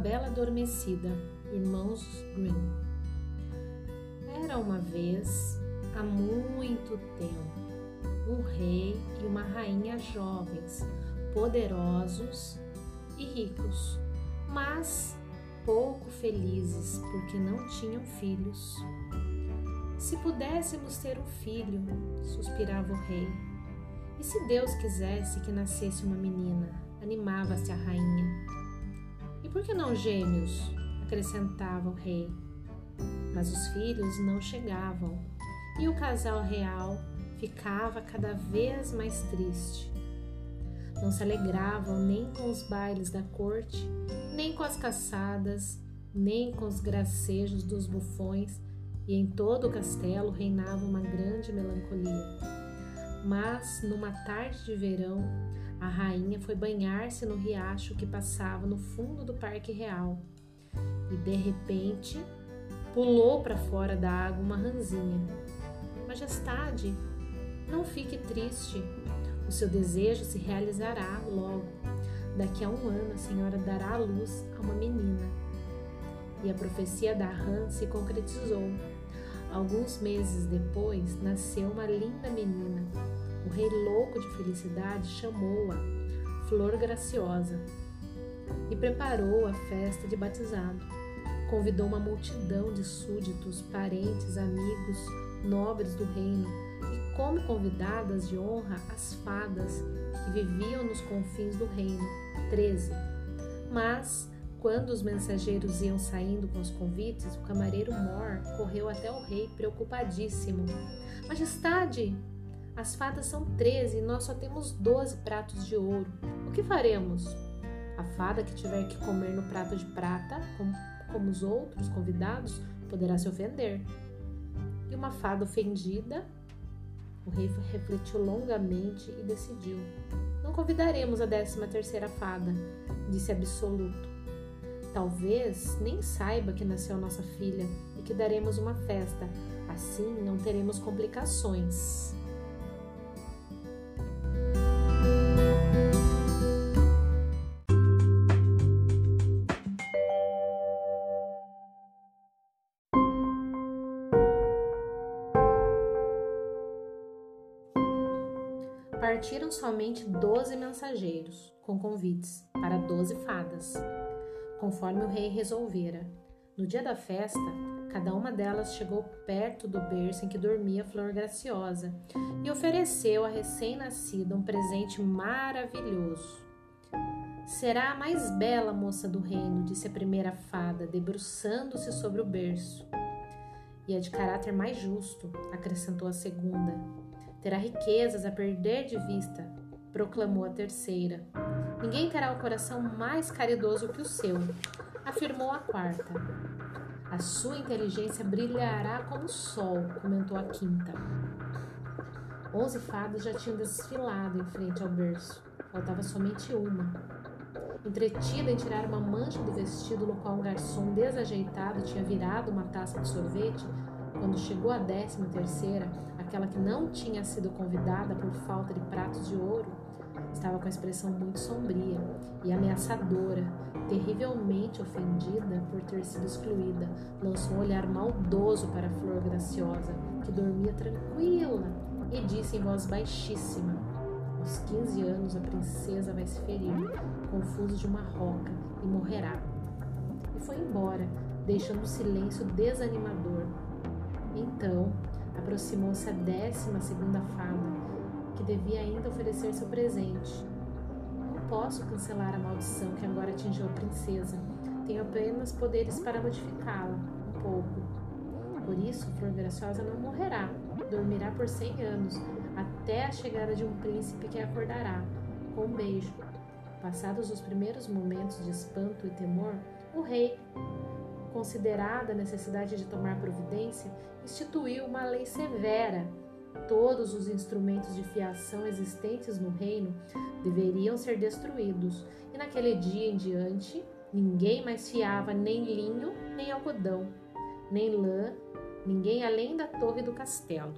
Bela Adormecida, Irmãos Grimm. Era uma vez, há muito tempo, um rei e uma rainha jovens, poderosos e ricos, mas pouco felizes porque não tinham filhos. Se pudéssemos ter um filho, suspirava o rei. E se Deus quisesse que nascesse uma menina, animava-se a rainha. Por que não gêmeos? acrescentava o rei. Mas os filhos não chegavam e o casal real ficava cada vez mais triste. Não se alegravam nem com os bailes da corte, nem com as caçadas, nem com os gracejos dos bufões, e em todo o castelo reinava uma grande melancolia. Mas, numa tarde de verão, a rainha foi banhar-se no riacho que passava no fundo do Parque Real e, de repente, pulou para fora da água uma ranzinha. Majestade, não fique triste. O seu desejo se realizará logo. Daqui a um ano a senhora dará à luz a uma menina. E a profecia da rã se concretizou. Alguns meses depois, nasceu uma linda menina. O rei louco de felicidade chamou-a Flor Graciosa e preparou a festa de batizado. Convidou uma multidão de súditos, parentes, amigos, nobres do reino e, como convidadas de honra, as fadas que viviam nos confins do reino. Treze. Mas, quando os mensageiros iam saindo com os convites, o camareiro Mor correu até o rei preocupadíssimo. Majestade, as fadas são treze e nós só temos doze pratos de ouro. O que faremos? A fada que tiver que comer no prato de prata, como, como os outros convidados, poderá se ofender. E uma fada ofendida, o rei refletiu longamente e decidiu: Não convidaremos a décima terceira fada, disse absoluto. Talvez nem saiba que nasceu nossa filha e que daremos uma festa. Assim não teremos complicações. Partiram somente doze mensageiros, com convites para doze fadas, conforme o rei resolvera. No dia da festa, cada uma delas chegou perto do berço em que dormia Flor Graciosa e ofereceu à recém-nascida um presente maravilhoso. Será a mais bela moça do reino, disse a primeira fada, debruçando-se sobre o berço. E é de caráter mais justo, acrescentou a segunda. Terá riquezas a perder de vista, proclamou a terceira. Ninguém terá o coração mais caridoso que o seu, afirmou a quarta. A sua inteligência brilhará como o sol, comentou a quinta. Onze fadas já tinham desfilado em frente ao berço. Faltava somente uma. Entretida em tirar uma mancha do vestido no qual um garçom desajeitado tinha virado uma taça de sorvete, quando chegou a décima terceira, aquela que não tinha sido convidada por falta de pratos de ouro, estava com a expressão muito sombria e ameaçadora, terrivelmente ofendida por ter sido excluída. Lançou um olhar maldoso para a flor graciosa, que dormia tranquila, e disse em voz baixíssima: Aos 15 anos a princesa vai se ferir, confuso de uma roca, e morrerá. E foi embora, deixando um silêncio desanimador. Então, Aproximou-se a décima segunda fada, que devia ainda oferecer seu presente. Não posso cancelar a maldição que agora atingiu a princesa. Tenho apenas poderes para modificá-la, um pouco. Por isso, Flor Graciosa não morrerá, dormirá por cem anos, até a chegada de um príncipe que a acordará, com um beijo. Passados os primeiros momentos de espanto e temor, o rei, considerada a necessidade de tomar providência, instituiu uma lei severa. Todos os instrumentos de fiação existentes no reino deveriam ser destruídos, e naquele dia em diante, ninguém mais fiava nem linho, nem algodão, nem lã, ninguém além da torre do castelo.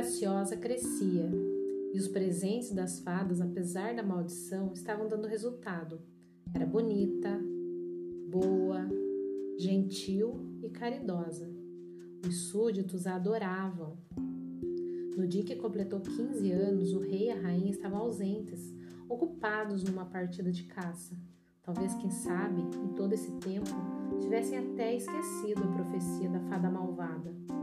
Graciosa crescia e os presentes das fadas, apesar da maldição, estavam dando resultado. Era bonita, boa, gentil e caridosa. Os súditos a adoravam. No dia que completou 15 anos, o rei e a rainha estavam ausentes, ocupados numa partida de caça. Talvez, quem sabe, em todo esse tempo, tivessem até esquecido a profecia da fada malvada.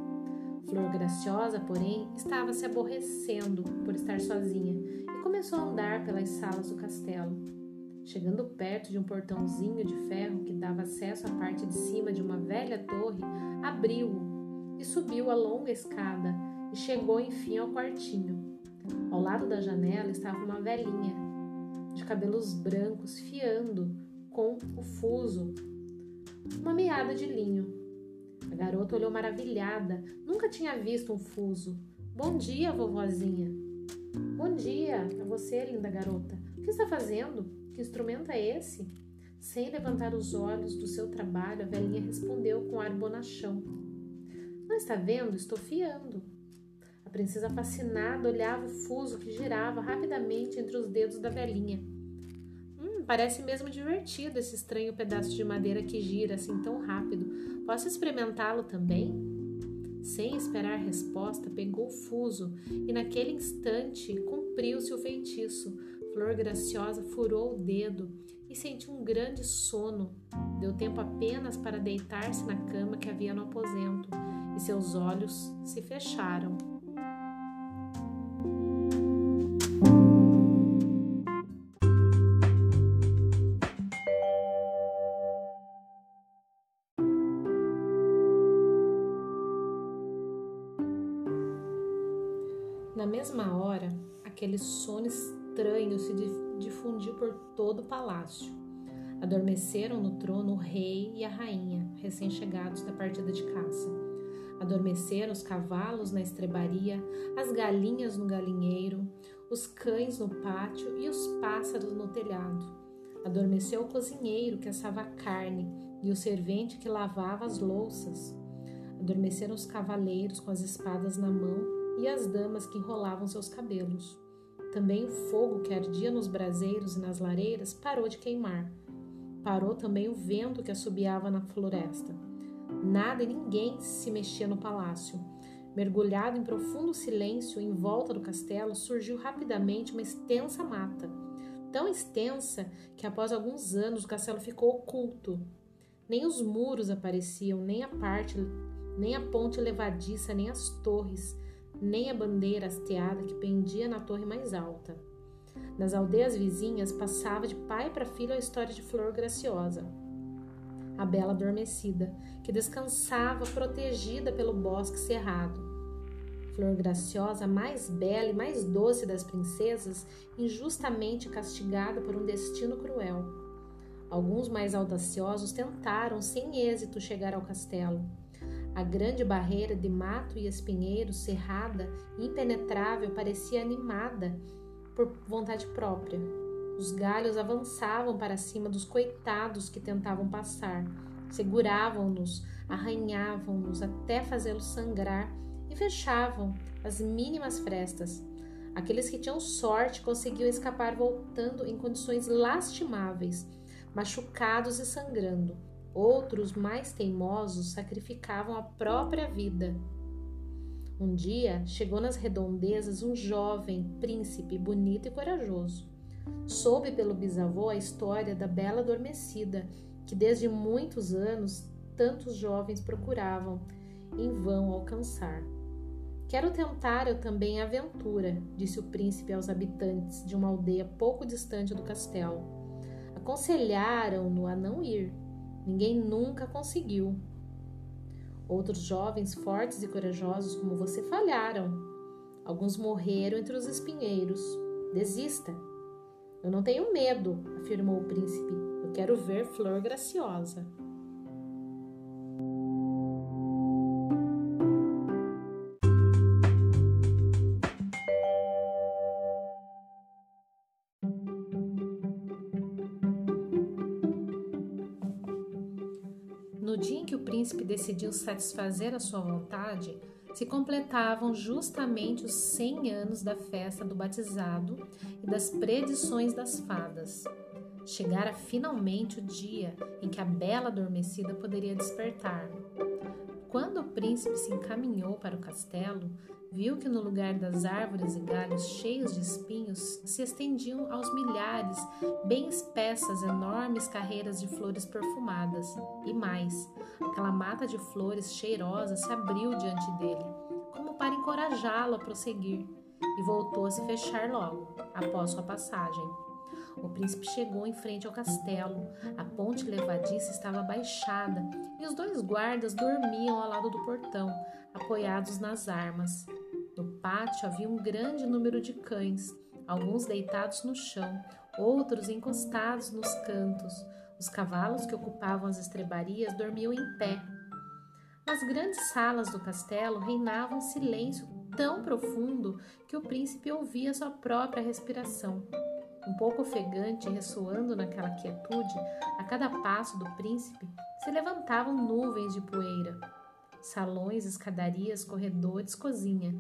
Flor Graciosa, porém, estava se aborrecendo por estar sozinha e começou a andar pelas salas do castelo. Chegando perto de um portãozinho de ferro que dava acesso à parte de cima de uma velha torre, abriu-o e subiu a longa escada e chegou enfim ao quartinho. Ao lado da janela estava uma velhinha, de cabelos brancos, fiando com o fuso, uma meada de linho. Garota olhou maravilhada. Nunca tinha visto um fuso. Bom dia, vovozinha. Bom dia a você, linda garota. O que está fazendo? Que instrumento é esse? Sem levantar os olhos do seu trabalho, a velhinha respondeu com ar bonachão. Não está vendo? Estou fiando. A princesa fascinada olhava o fuso que girava rapidamente entre os dedos da velhinha. Parece mesmo divertido esse estranho pedaço de madeira que gira assim tão rápido. Posso experimentá-lo também? Sem esperar resposta, pegou o fuso e naquele instante cumpriu-se o feitiço. Flor Graciosa furou o dedo e sentiu um grande sono. Deu tempo apenas para deitar-se na cama que havia no aposento e seus olhos se fecharam. Na mesma hora, aquele sono estranho se difundiu por todo o palácio. Adormeceram no trono o rei e a rainha, recém-chegados da partida de caça. Adormeceram os cavalos na estrebaria, as galinhas no galinheiro, os cães no pátio e os pássaros no telhado. Adormeceu o cozinheiro que assava a carne e o servente que lavava as louças. Adormeceram os cavaleiros com as espadas na mão e as damas que enrolavam seus cabelos. Também o fogo que ardia nos braseiros e nas lareiras parou de queimar. Parou também o vento que assobiava na floresta. Nada e ninguém se mexia no palácio. Mergulhado em profundo silêncio em volta do castelo, surgiu rapidamente uma extensa mata. Tão extensa que após alguns anos o castelo ficou oculto. Nem os muros apareciam, nem a parte, nem a ponte levadiça, nem as torres nem a bandeira hasteada que pendia na torre mais alta. Nas aldeias vizinhas passava de pai para filho a história de Flor Graciosa, a bela adormecida, que descansava protegida pelo bosque cerrado. Flor Graciosa, a mais bela e mais doce das princesas, injustamente castigada por um destino cruel. Alguns mais audaciosos tentaram, sem êxito, chegar ao castelo a grande barreira de mato e espinheiro, cerrada impenetrável, parecia animada por vontade própria. Os galhos avançavam para cima dos coitados que tentavam passar, seguravam-nos, arranhavam-nos até fazê-los sangrar e fechavam as mínimas frestas. Aqueles que tinham sorte conseguiam escapar voltando em condições lastimáveis, machucados e sangrando. Outros, mais teimosos, sacrificavam a própria vida. Um dia chegou nas redondezas um jovem príncipe bonito e corajoso. Soube pelo bisavô a história da bela adormecida que desde muitos anos tantos jovens procuravam em vão alcançar. Quero tentar eu também a aventura, disse o príncipe aos habitantes de uma aldeia pouco distante do castelo. Aconselharam-no a não ir, Ninguém nunca conseguiu. Outros jovens fortes e corajosos como você falharam. Alguns morreram entre os espinheiros. Desista. Eu não tenho medo, afirmou o príncipe. Eu quero ver Flor Graciosa. Decidiu satisfazer a sua vontade, se completavam justamente os 100 anos da festa do batizado e das predições das fadas. Chegara finalmente o dia em que a bela adormecida poderia despertar. Quando o príncipe se encaminhou para o castelo, viu que no lugar das árvores e galhos cheios de espinhos se estendiam aos milhares, bem espessas, enormes carreiras de flores perfumadas. E mais, aquela mata de flores cheirosa se abriu diante dele, como para encorajá-lo a prosseguir, e voltou a se fechar logo, após sua passagem. O príncipe chegou em frente ao castelo. A ponte levadiça estava baixada e os dois guardas dormiam ao lado do portão, apoiados nas armas. No pátio havia um grande número de cães, alguns deitados no chão, outros encostados nos cantos. Os cavalos que ocupavam as estrebarias dormiam em pé. Nas grandes salas do castelo reinava um silêncio tão profundo que o príncipe ouvia sua própria respiração. Um pouco ofegante, ressoando naquela quietude, a cada passo do príncipe se levantavam nuvens de poeira salões, escadarias, corredores, cozinha.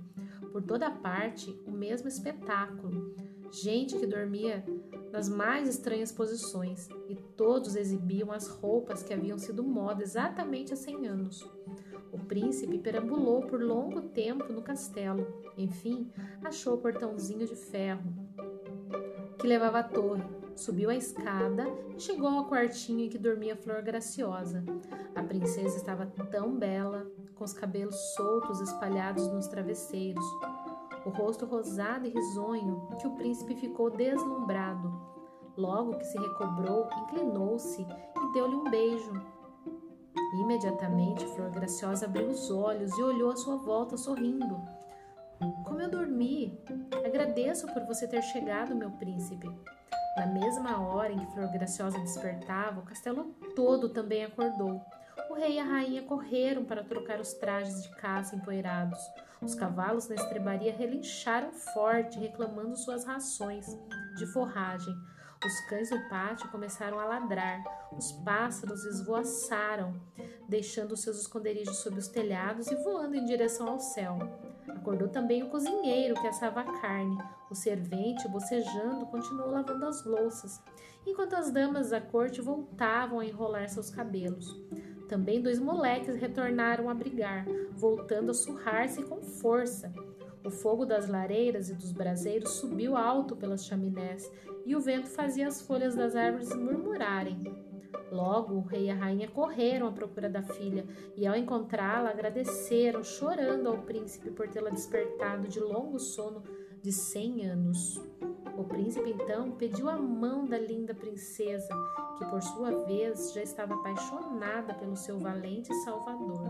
Por toda parte, o mesmo espetáculo. Gente que dormia nas mais estranhas posições e todos exibiam as roupas que haviam sido moda exatamente há 100 anos. O príncipe perambulou por longo tempo no castelo. Enfim, achou o portãozinho de ferro que levava à torre Subiu a escada e chegou ao quartinho em que dormia Flor Graciosa. A princesa estava tão bela, com os cabelos soltos espalhados nos travesseiros, o rosto rosado e risonho, que o príncipe ficou deslumbrado. Logo que se recobrou, inclinou-se e deu-lhe um beijo. Imediatamente, Flor Graciosa abriu os olhos e olhou à sua volta sorrindo. Como eu dormi! Agradeço por você ter chegado, meu príncipe. Na mesma hora em que Flor Graciosa despertava, o castelo todo também acordou. O rei e a rainha correram para trocar os trajes de caça empoeirados. Os cavalos na estrebaria relincharam forte, reclamando suas rações de forragem. Os cães no pátio começaram a ladrar. Os pássaros esvoaçaram, deixando seus esconderijos sob os telhados e voando em direção ao céu. Acordou também o cozinheiro que assava a carne. O servente, bocejando, continuou lavando as louças, enquanto as damas da corte voltavam a enrolar seus cabelos. Também dois moleques retornaram a brigar, voltando a surrar-se com força. O fogo das lareiras e dos braseiros subiu alto pelas chaminés e o vento fazia as folhas das árvores murmurarem. Logo, o rei e a rainha correram à procura da filha e, ao encontrá-la, agradeceram, chorando ao príncipe por tê-la despertado de longo sono de cem anos. O príncipe então pediu a mão da linda princesa, que por sua vez já estava apaixonada pelo seu valente salvador.